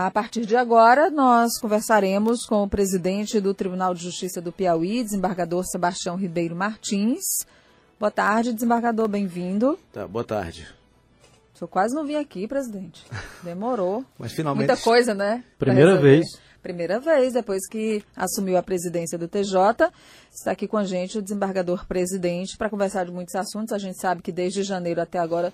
A partir de agora, nós conversaremos com o presidente do Tribunal de Justiça do Piauí, desembargador Sebastião Ribeiro Martins. Boa tarde, desembargador, bem-vindo. Tá, boa tarde. Eu quase não vim aqui, presidente. Demorou. Mas finalmente. Muita coisa, né? Primeira vez. Primeira vez, depois que assumiu a presidência do TJ. Está aqui com a gente o desembargador presidente para conversar de muitos assuntos. A gente sabe que desde janeiro até agora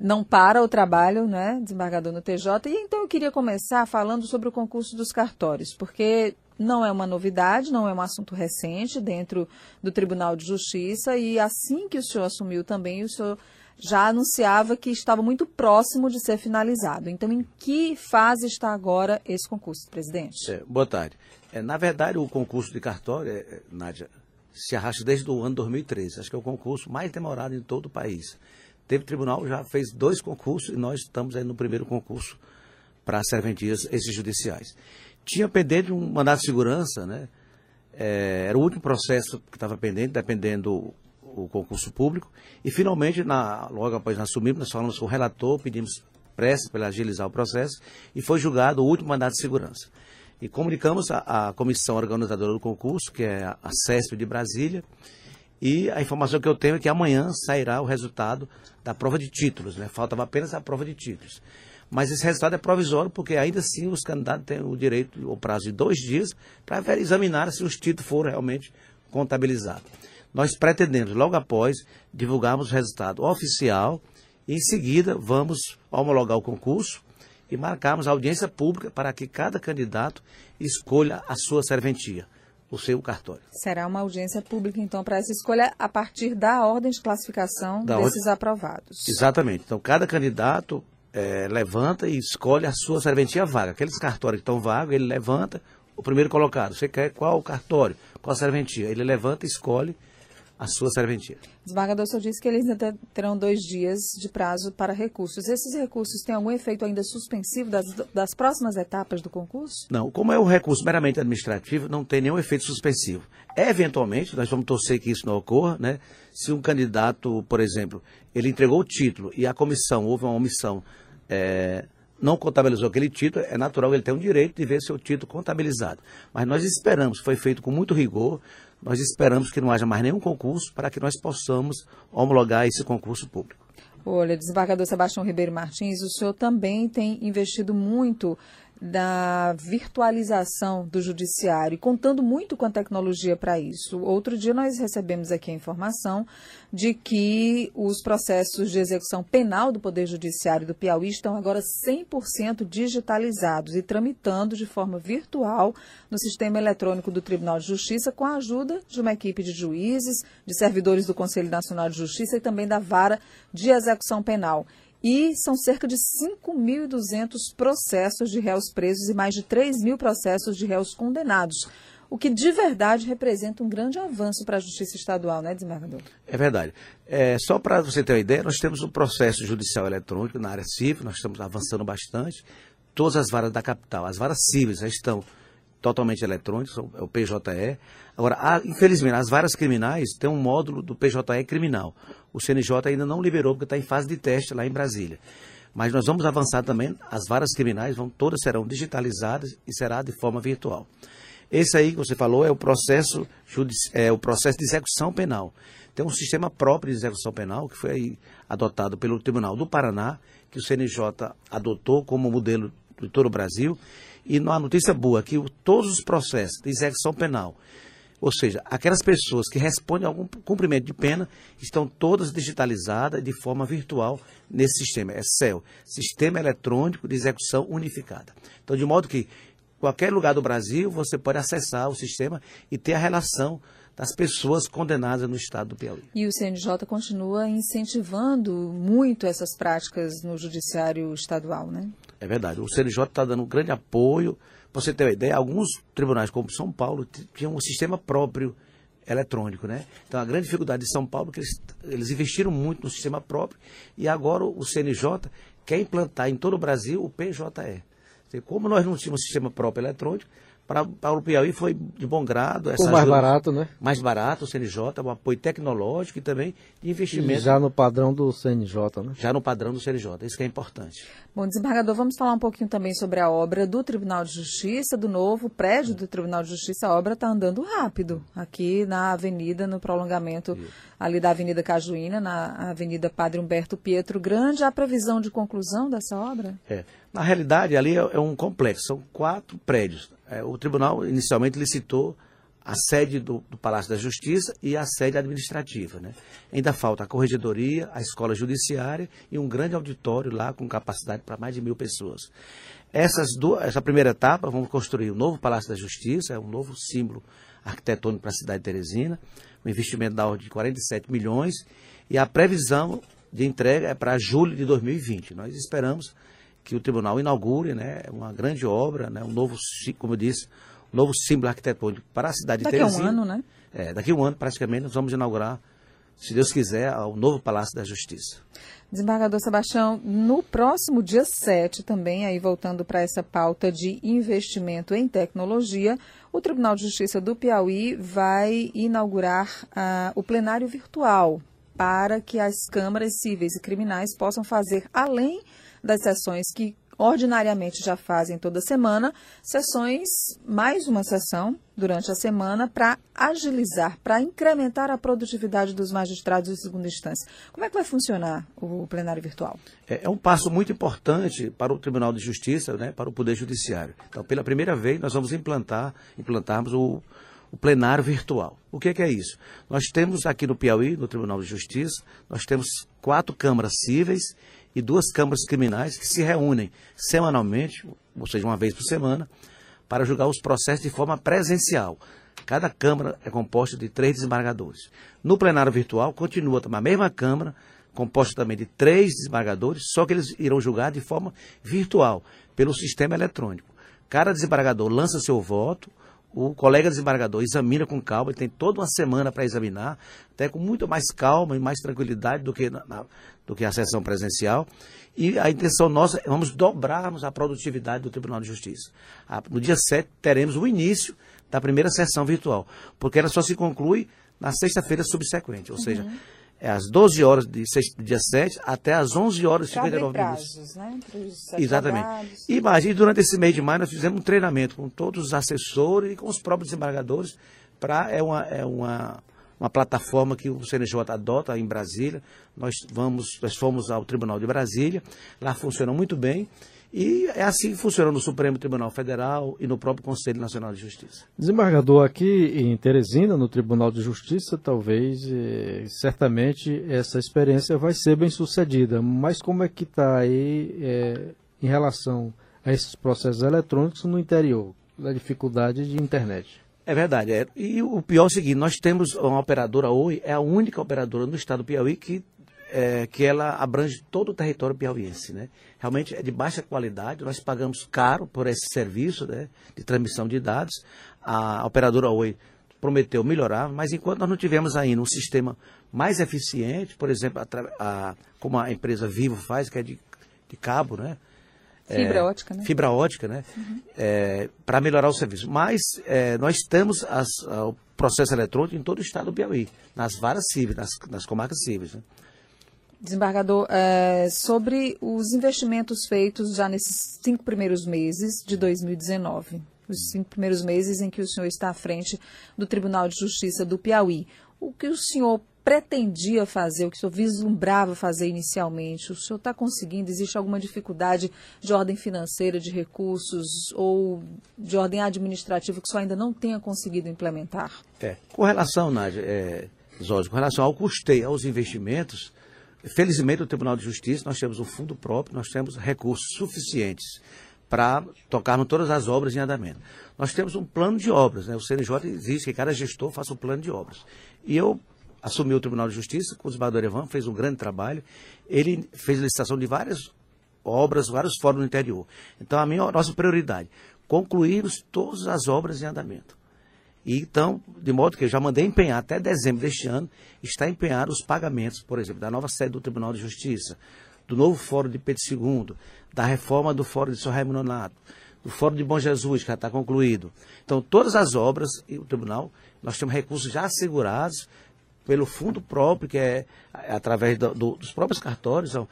não para o trabalho, né, desembargador no TJ. E então eu queria começar falando sobre o concurso dos cartórios, porque não é uma novidade, não é um assunto recente dentro do Tribunal de Justiça e assim que o senhor assumiu também, o senhor já anunciava que estava muito próximo de ser finalizado. Então, em que fase está agora esse concurso, presidente? É, boa tarde. É, na verdade, o concurso de cartório, é, Nádia, se arrasta desde o ano 2013. Acho que é o concurso mais demorado em todo o país. Teve tribunal, já fez dois concursos e nós estamos aí no primeiro concurso para serventias extrajudiciais. Tinha pendente um mandato de segurança, né? É, era o último processo que estava pendente, dependendo o concurso público. E finalmente, na, logo após nós nós falamos com o relator, pedimos pressa para agilizar o processo e foi julgado o último mandato de segurança. E comunicamos a comissão organizadora do concurso, que é a CESP de Brasília, e a informação que eu tenho é que amanhã sairá o resultado da prova de títulos, né? Faltava apenas a prova de títulos. Mas esse resultado é provisório porque ainda assim os candidatos têm o direito, o prazo de dois dias, para examinar se os títulos foram realmente contabilizados. Nós pretendemos, logo após, divulgarmos o resultado oficial e, em seguida, vamos homologar o concurso e marcarmos a audiência pública para que cada candidato escolha a sua serventia, o seu cartório. Será uma audiência pública, então, para essa escolha a partir da ordem de classificação da desses ordem... aprovados. Exatamente. Então, cada candidato é, levanta e escolhe a sua serventia vaga. Aqueles cartórios que estão vagos, ele levanta o primeiro colocado. Você quer qual cartório, qual serventia? Ele levanta e escolhe a sua serventia. Desembargador, o senhor disse que eles ainda terão dois dias de prazo para recursos. Esses recursos têm algum efeito ainda suspensivo das, das próximas etapas do concurso? Não, como é um recurso meramente administrativo, não tem nenhum efeito suspensivo. Eventualmente, nós vamos torcer que isso não ocorra, né? Se um candidato, por exemplo, ele entregou o título e a comissão, houve uma omissão, é, não contabilizou aquele título, é natural ele ter um direito de ver seu título contabilizado. Mas nós esperamos, foi feito com muito rigor, nós esperamos que não haja mais nenhum concurso para que nós possamos homologar esse concurso público. Olha, desembargador Sebastião Ribeiro Martins, o senhor também tem investido muito da virtualização do judiciário, contando muito com a tecnologia para isso. Outro dia nós recebemos aqui a informação de que os processos de execução penal do Poder Judiciário do Piauí estão agora 100% digitalizados e tramitando de forma virtual no sistema eletrônico do Tribunal de Justiça com a ajuda de uma equipe de juízes, de servidores do Conselho Nacional de Justiça e também da Vara de Execução Penal. E são cerca de 5.200 processos de réus presos e mais de 3 mil processos de réus condenados. O que de verdade representa um grande avanço para a justiça estadual, né, desembargador? É verdade. É, só para você ter uma ideia, nós temos um processo judicial eletrônico na área civil, nós estamos avançando bastante. Todas as varas da capital, as varas cíveis já estão totalmente eletrônicas, é o PJE. Agora, há, infelizmente, as varas criminais têm um módulo do PJE criminal o CNJ ainda não liberou, porque está em fase de teste lá em Brasília. Mas nós vamos avançar também, as varas criminais vão, todas serão digitalizadas e será de forma virtual. Esse aí que você falou é o processo, é o processo de execução penal. Tem um sistema próprio de execução penal que foi adotado pelo Tribunal do Paraná, que o CNJ adotou como modelo de todo o Brasil. E uma notícia boa que todos os processos de execução penal ou seja, aquelas pessoas que respondem a algum cumprimento de pena estão todas digitalizadas de forma virtual nesse sistema. É CEL, Sistema Eletrônico de Execução Unificada. Então, de modo que qualquer lugar do Brasil você pode acessar o sistema e ter a relação das pessoas condenadas no estado do Piauí. E o CNJ continua incentivando muito essas práticas no judiciário estadual, né? É verdade. O CNJ está dando um grande apoio para você ter uma ideia, alguns tribunais, como São Paulo, tinham um sistema próprio eletrônico, né? Então a grande dificuldade de São Paulo é que eles, eles investiram muito no sistema próprio e agora o CNJ quer implantar em todo o Brasil o PJE. Como nós não tínhamos um sistema próprio eletrônico, para o Piauí foi de bom grado. Essa mais barato, né? Mais barato, o CNJ, um apoio tecnológico e também de investimento. E já no padrão do CNJ, né? Já no padrão do CNJ, isso que é importante. Bom, desembargador, vamos falar um pouquinho também sobre a obra do Tribunal de Justiça, do novo prédio do Tribunal de Justiça. A obra está andando rápido aqui na avenida, no prolongamento isso. ali da Avenida Cajuína, na Avenida Padre Humberto Pietro Grande. Há previsão de conclusão dessa obra? É. Na realidade, ali é, é um complexo, são quatro prédios é, o tribunal inicialmente licitou a sede do, do, Palácio da Justiça e a sede administrativa. Né? Ainda falta a corregedoria, a escola judiciária e um grande auditório lá com capacidade para mais de mil pessoas. Essas duas, essa primeira etapa, vamos construir o um novo Palácio da Justiça, é um novo símbolo arquitetônico para a cidade de Teresina, um investimento da ordem de 47 milhões e a previsão de entrega é para julho de 2020. Nós esperamos que o tribunal inaugure né, uma grande obra, né, um novo, como eu disse, um novo símbolo arquitetônico para a cidade daqui de Teresina. Daqui a um ano, né? É, daqui a um ano, praticamente, nós vamos inaugurar, se Deus quiser, o novo Palácio da Justiça. Desembargador Sebastião, no próximo dia 7 também, aí voltando para essa pauta de investimento em tecnologia, o Tribunal de Justiça do Piauí vai inaugurar uh, o plenário virtual para que as câmaras cíveis e criminais possam fazer, além das sessões que ordinariamente já fazem toda semana, sessões, mais uma sessão durante a semana para agilizar, para incrementar a produtividade dos magistrados de segunda instância. Como é que vai funcionar o plenário virtual? É, é um passo muito importante para o Tribunal de Justiça, né, para o Poder Judiciário. Então, pela primeira vez, nós vamos implantar, implantarmos o, o plenário virtual. O que, que, é isso? Nós temos aqui no Piauí, no Tribunal de Justiça, nós temos quatro câmaras cíveis e duas câmaras criminais que se reúnem semanalmente, ou seja, uma vez por semana, para julgar os processos de forma presencial. Cada Câmara é composta de três desembargadores. No plenário virtual, continua a mesma Câmara, composta também de três desembargadores, só que eles irão julgar de forma virtual, pelo sistema eletrônico. Cada desembargador lança seu voto, o colega desembargador examina com calma, ele tem toda uma semana para examinar, até com muito mais calma e mais tranquilidade do que, na, do que a sessão presencial. E a intenção nossa é vamos dobrarmos a produtividade do Tribunal de Justiça. No dia 7 teremos o início da primeira sessão virtual, porque ela só se conclui na sexta-feira subsequente, ou uhum. seja, é às 12 horas de sexta, dia 7 até às 11 horas de 59 minutos. Né? Exatamente. E imagine, durante esse mês de maio nós fizemos um treinamento com todos os assessores e com os próprios desembargadores para é uma é uma uma plataforma que o CNJ adota em Brasília. Nós vamos nós fomos ao Tribunal de Brasília, lá funciona muito bem e é assim que funciona no Supremo Tribunal Federal e no próprio Conselho Nacional de Justiça. Desembargador, aqui em Teresina, no Tribunal de Justiça, talvez, eh, certamente, essa experiência vai ser bem sucedida. Mas como é que está aí eh, em relação a esses processos eletrônicos no interior, da dificuldade de internet? É verdade. É. E o pior é o seguinte, nós temos uma operadora Oi, é a única operadora no estado do Piauí que é, que ela abrange todo o território piauiense. Né? Realmente é de baixa qualidade, nós pagamos caro por esse serviço né, de transmissão de dados. A operadora Oi prometeu melhorar, mas enquanto nós não tivermos ainda um sistema mais eficiente, por exemplo, a, a, como a empresa Vivo faz, que é de, de cabo, né? Fibra é, ótica, né? Fibra ótica, né? Uhum. É, para melhorar o serviço. Mas é, nós temos as, o processo eletrônico em todo o estado do Piauí, nas varas cíveis, nas, nas comarcas cíveis. Né? Desembargador, é, sobre os investimentos feitos já nesses cinco primeiros meses de 2019, os cinco primeiros meses em que o senhor está à frente do Tribunal de Justiça do Piauí, o que o senhor pretendia fazer, o que o senhor vislumbrava fazer inicialmente, o senhor está conseguindo? Existe alguma dificuldade de ordem financeira, de recursos ou de ordem administrativa que o senhor ainda não tenha conseguido implementar? É. Com relação, Nádia, é, com relação ao custeio, aos investimentos, Felizmente, no Tribunal de Justiça, nós temos um fundo próprio, nós temos recursos suficientes para tocarmos todas as obras em andamento. Nós temos um plano de obras, né? o CNJ existe que cada gestor faça um plano de obras. E eu assumi o Tribunal de Justiça com o desembargador Evan, fez um grande trabalho. Ele fez licitação de várias obras, vários fóruns no interior. Então, a minha nossa prioridade, concluirmos todas as obras em andamento. E então, de modo que eu já mandei empenhar até dezembro deste ano, está empenhado os pagamentos, por exemplo, da nova sede do Tribunal de Justiça, do novo Fórum de Pedro II, da reforma do Fórum de São Raimundo Nonato, o Fórum de Bom Jesus, que já está concluído. Então, todas as obras e o tribunal, nós temos recursos já assegurados pelo fundo próprio, que é, é através do, do, dos próprios cartórios, ao,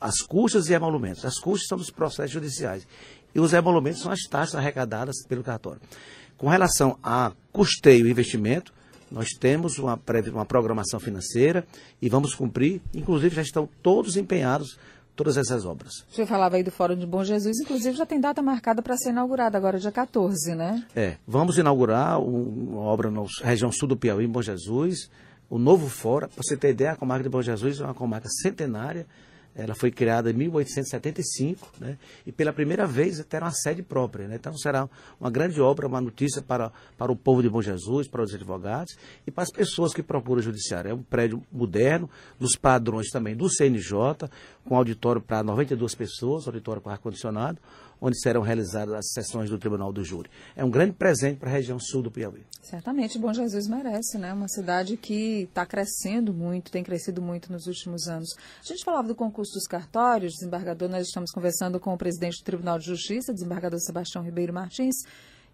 as custas e emolumentos. As custas são dos processos judiciais e os emolumentos são as taxas arrecadadas pelo cartório. Com relação a custeio e investimento, nós temos uma, uma programação financeira e vamos cumprir, inclusive já estão todos empenhados todas essas obras. O senhor falava aí do Fórum de Bom Jesus, inclusive já tem data marcada para ser inaugurada agora, dia 14, né? É, vamos inaugurar uma obra na região sul do Piauí, em Bom Jesus, o novo Fórum. Para você ter ideia, a comarca de Bom Jesus é uma comarca centenária, ela foi criada em 1875, né? E pela primeira vez terá uma sede própria, né? Então será uma grande obra, uma notícia para, para o povo de Bom Jesus, para os advogados e para as pessoas que procuram o judiciário. É um prédio moderno, dos padrões também do CNJ, com auditório para 92 pessoas, auditório com ar-condicionado, onde serão realizadas as sessões do Tribunal do Júri. É um grande presente para a região sul do Piauí. Certamente, Bom Jesus merece, né? Uma cidade que está crescendo muito, tem crescido muito nos últimos anos. A gente falava do concurso dos cartórios, desembargador, nós estamos conversando com o presidente do Tribunal de Justiça, desembargador Sebastião Ribeiro Martins,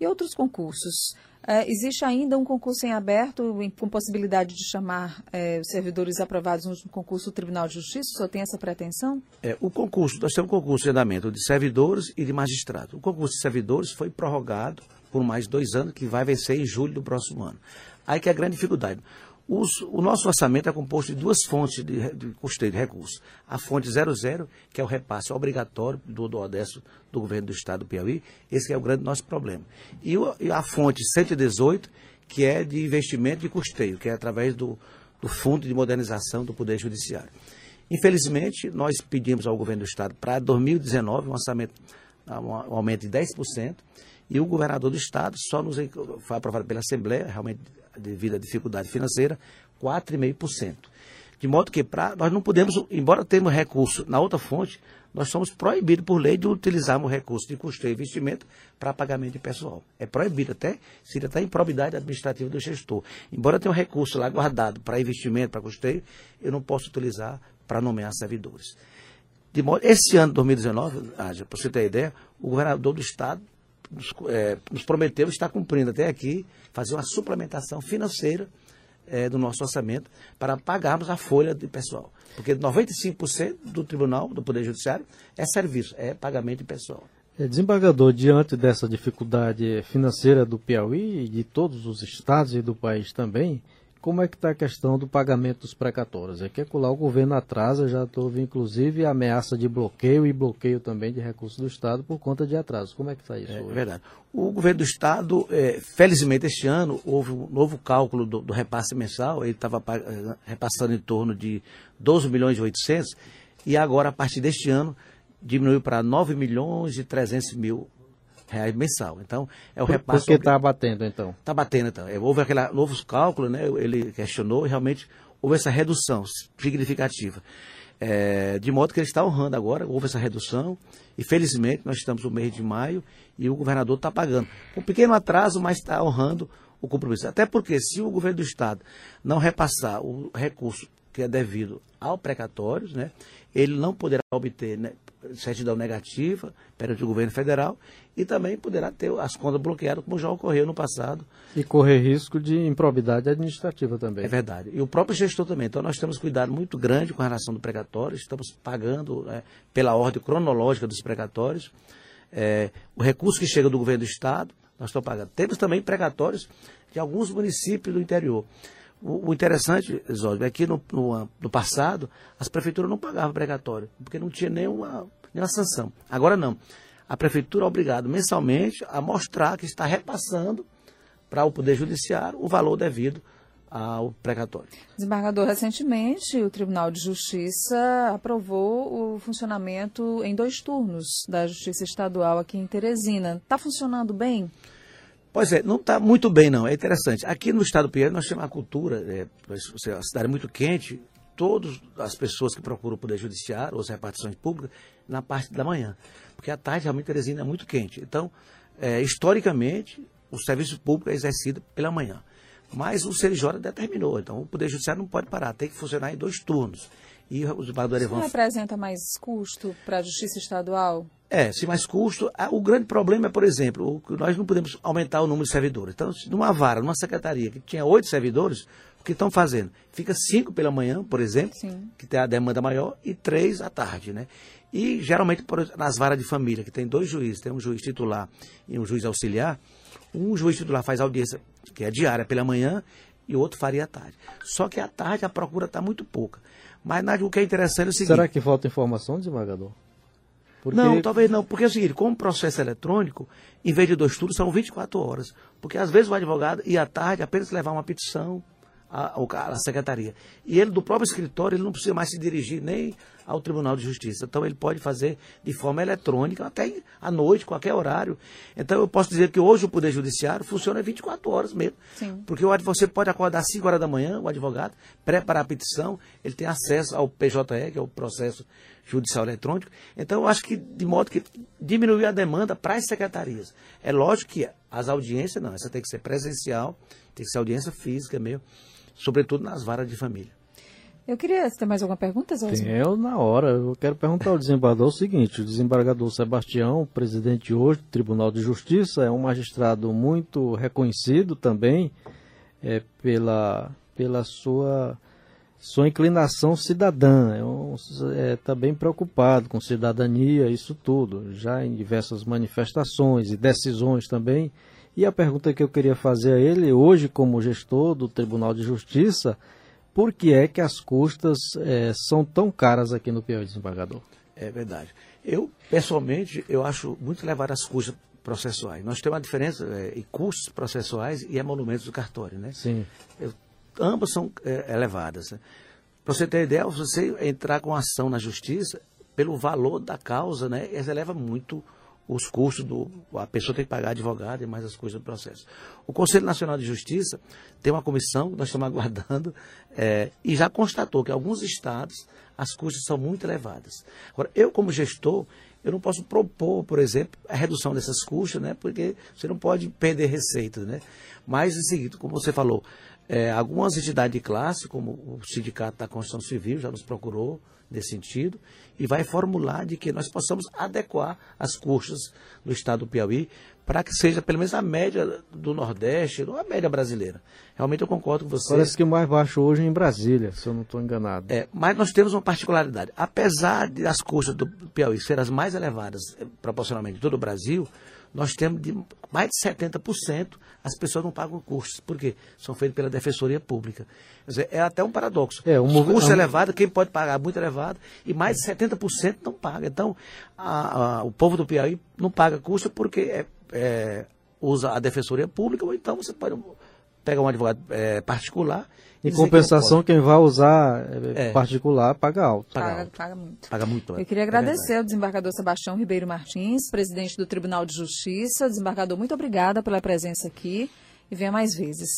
e outros concursos. É, existe ainda um concurso em aberto, em, com possibilidade de chamar é, servidores aprovados no concurso do Tribunal de Justiça? Senhor tem essa pretensão? É, o concurso, nós temos um concurso de andamento de servidores e de magistrados. O concurso de servidores foi prorrogado por mais dois anos, que vai vencer em julho do próximo ano. Aí que é a grande dificuldade. Os, o nosso orçamento é composto de duas fontes de, de custeio de recursos. A fonte 00, que é o repasse obrigatório do, Odesto do governo do estado do Piauí, esse é o grande nosso problema. E, o, e a fonte 118, que é de investimento de custeio, que é através do, do Fundo de Modernização do Poder Judiciário. Infelizmente, nós pedimos ao governo do estado para 2019 um orçamento, um aumento de 10%, e o governador do estado só nos foi aprovado pela Assembleia, realmente devido à dificuldade financeira, 4,5%. De modo que pra, nós não podemos, embora tenhamos recurso na outra fonte, nós somos proibidos por lei de utilizarmos recurso de custeio e investimento para pagamento de pessoal. É proibido até, seria até improbidade administrativa do gestor. Embora tenha um recurso lá guardado para investimento, para custeio, eu não posso utilizar para nomear servidores. De modo, esse ano, 2019, para você ter ideia, o governador do estado nos, é, nos prometeu, está cumprindo até aqui, fazer uma suplementação financeira é, do nosso orçamento para pagarmos a folha de pessoal. Porque 95% do Tribunal, do Poder Judiciário, é serviço, é pagamento de pessoal. É, desembargador, diante dessa dificuldade financeira do Piauí e de todos os estados e do país também, como é que está a questão do pagamento dos precatórios? É que lá o governo atrasa, já houve inclusive ameaça de bloqueio e bloqueio também de recursos do Estado por conta de atraso. Como é que está isso? É hoje? verdade. O governo do Estado, é, felizmente este ano, houve um novo cálculo do, do repasse mensal, ele estava é, repassando em torno de 12 milhões e 800, e agora, a partir deste ano, diminuiu para 9 milhões e 300 mil reais mensal. Então, é o Por, repasse. Porque está batendo, então? Está batendo, então. É, houve aquele novos cálculos, né? Ele questionou e realmente houve essa redução significativa. É, de modo que ele está honrando agora, houve essa redução, e felizmente nós estamos no mês de maio e o governador está pagando. Um pequeno atraso, mas está honrando o compromisso. Até porque se o governo do Estado não repassar o recurso que é devido ao precatório, né, ele não poderá obter né, certidão negativa perante o governo federal e também poderá ter as contas bloqueadas, como já ocorreu no passado. E correr risco de improbidade administrativa também. É verdade. E o próprio gestor também. Então nós temos cuidado muito grande com a relação do precatório, estamos pagando né, pela ordem cronológica dos precatórios. É, o recurso que chega do governo do Estado, nós estamos pagando. Temos também precatórios de alguns municípios do interior. O, o interessante, Zóio, é que no, no, no, passado as prefeituras não pagavam precatório, porque não tinha nenhuma, nenhuma sanção. Agora não a prefeitura é obrigada mensalmente a mostrar que está repassando para o Poder Judiciário o valor devido ao precatório. Desembargador, recentemente o Tribunal de Justiça aprovou o funcionamento em dois turnos da Justiça Estadual aqui em Teresina. Está funcionando bem? Pois é, não está muito bem não, é interessante. Aqui no estado do Piauí nós temos uma cultura, é, a cidade é muito quente, todas as pessoas que procuram o Poder Judiciário, ou as repartições públicas, na parte da manhã porque a tarde realmente Teresina é muito quente. Então, é, historicamente, o serviço público é exercido pela manhã. Mas o CNJ determinou, então o Poder Judiciário não pode parar, tem que funcionar em dois turnos. E o desembargador Isso Erivan não representa mais custo para a Justiça Estadual? É, se mais custo. ah, O grande problema é, por exemplo, nós não podemos aumentar o número de servidores. Então, numa vara, numa secretaria que tinha oito servidores, o que estão fazendo? Fica cinco pela manhã, por exemplo, Sim. que tem a demanda maior, e três à tarde, né? E geralmente por exemplo, nas varas de família, que tem dois juízes, tem um juiz titular e um juiz auxiliar, um juiz titular faz audiência, que é diária pela manhã, e o outro faria à tarde. Só que à tarde a procura está muito pouca. Mas o que é interessante é o seguinte. Será que falta informação, desembargador? Porque- Não, talvez não, porque é o seguinte, como processo eletrônico, em vez de dois turnos, são 24 horas. Porque às vezes o advogado ia à tarde apenas levar uma petição à, à secretaria. E ele, do próprio escritório, ele não precisa mais se dirigir nem ao Tribunal de Justiça. Então ele pode fazer de forma eletrônica, até à noite, qualquer horário. Então eu posso dizer que hoje o Poder Judiciário funciona 24 horas mesmo. Sim. Porque você pode acordar às 5 horas da manhã, o advogado, preparar a petição, ele tem acesso ao PJE, que é o processo judicial eletrônico. Então, eu acho que, de modo que diminuiu a demanda para as secretarias. É lógico que as audiências, não, essa tem que ser presencial, tem que ser audiência física mesmo, sobretudo nas varas de família. Eu queria. Você tem mais alguma pergunta, Zé? Eu na hora. Eu quero perguntar ao desembargador o seguinte: o desembargador Sebastião, presidente hoje do Tribunal de Justiça, é um magistrado muito reconhecido também é, pela, pela sua, sua inclinação cidadã. É um, é, tá bem preocupado com cidadania, isso tudo, já em diversas manifestações e decisões também. E a pergunta que eu queria fazer a ele, hoje, como gestor do Tribunal de Justiça, por que é que as custas eh, são tão caras aqui no Piauí, desembargador? É verdade. Eu, pessoalmente, eu acho muito elevado as custas processuais. Nós temos uma diferença é, em custos processuais e emolumentos do cartório, né? Sim. Eu- ambas são é, elevadas. né? Para você ter ideia, você entrar com ação na justiça, pelo valor da causa, né, ela eleva muito os custos do. A pessoa tem que pagar advogado e mais as coisas do processo. O Conselho Nacional de Justiça tem uma comissão que nós estamos aguardando é, e já constatou que alguns estados as custas são muito elevadas. Agora, eu, como gestor, eu não posso propor, por exemplo, a redução dessas custas, né? Porque você não pode perder receitas, né? Mas é o seguinte, como você falou, é, algumas entidades de classe, como o Sindicato da Construção Civil, já nos procurou nesse sentido, e vai formular de que nós possamos adequar as custas do Estado do Piauí para que seja pelo menos a média do Nordeste, não a média brasileira. Realmente eu concordo com você. Parece que o mais baixo hoje é em Brasília, se eu não estou enganado. É, mas nós temos uma particularidade. Apesar de as custas do Piauí serem as mais elevadas eh, proporcionalmente de todo o Brasil, nós temos de mais de 70% as pessoas não pagam custos. Por quê? São feitos pela Defensoria Pública. Dizer, é até um paradoxo. É, um custos um- elevados, quem pode pagar muito elevado, e mais de 70% não paga. Então, a- a- o povo do Piauí não paga custo porque é, é, usa a Defensoria Pública, ou então você pode pegar um advogado é, particular. e Em que compensação, pode. quem vai usar eh, É. particular paga alto. Paga Paga, alto. paga muito. Paga muito. Eu queria é verdade. agradecer ao desembargador Sebastião Ribeiro Martins, presidente do Tribunal de Justiça. Desembargador, muito obrigada pela presença aqui e venha mais vezes.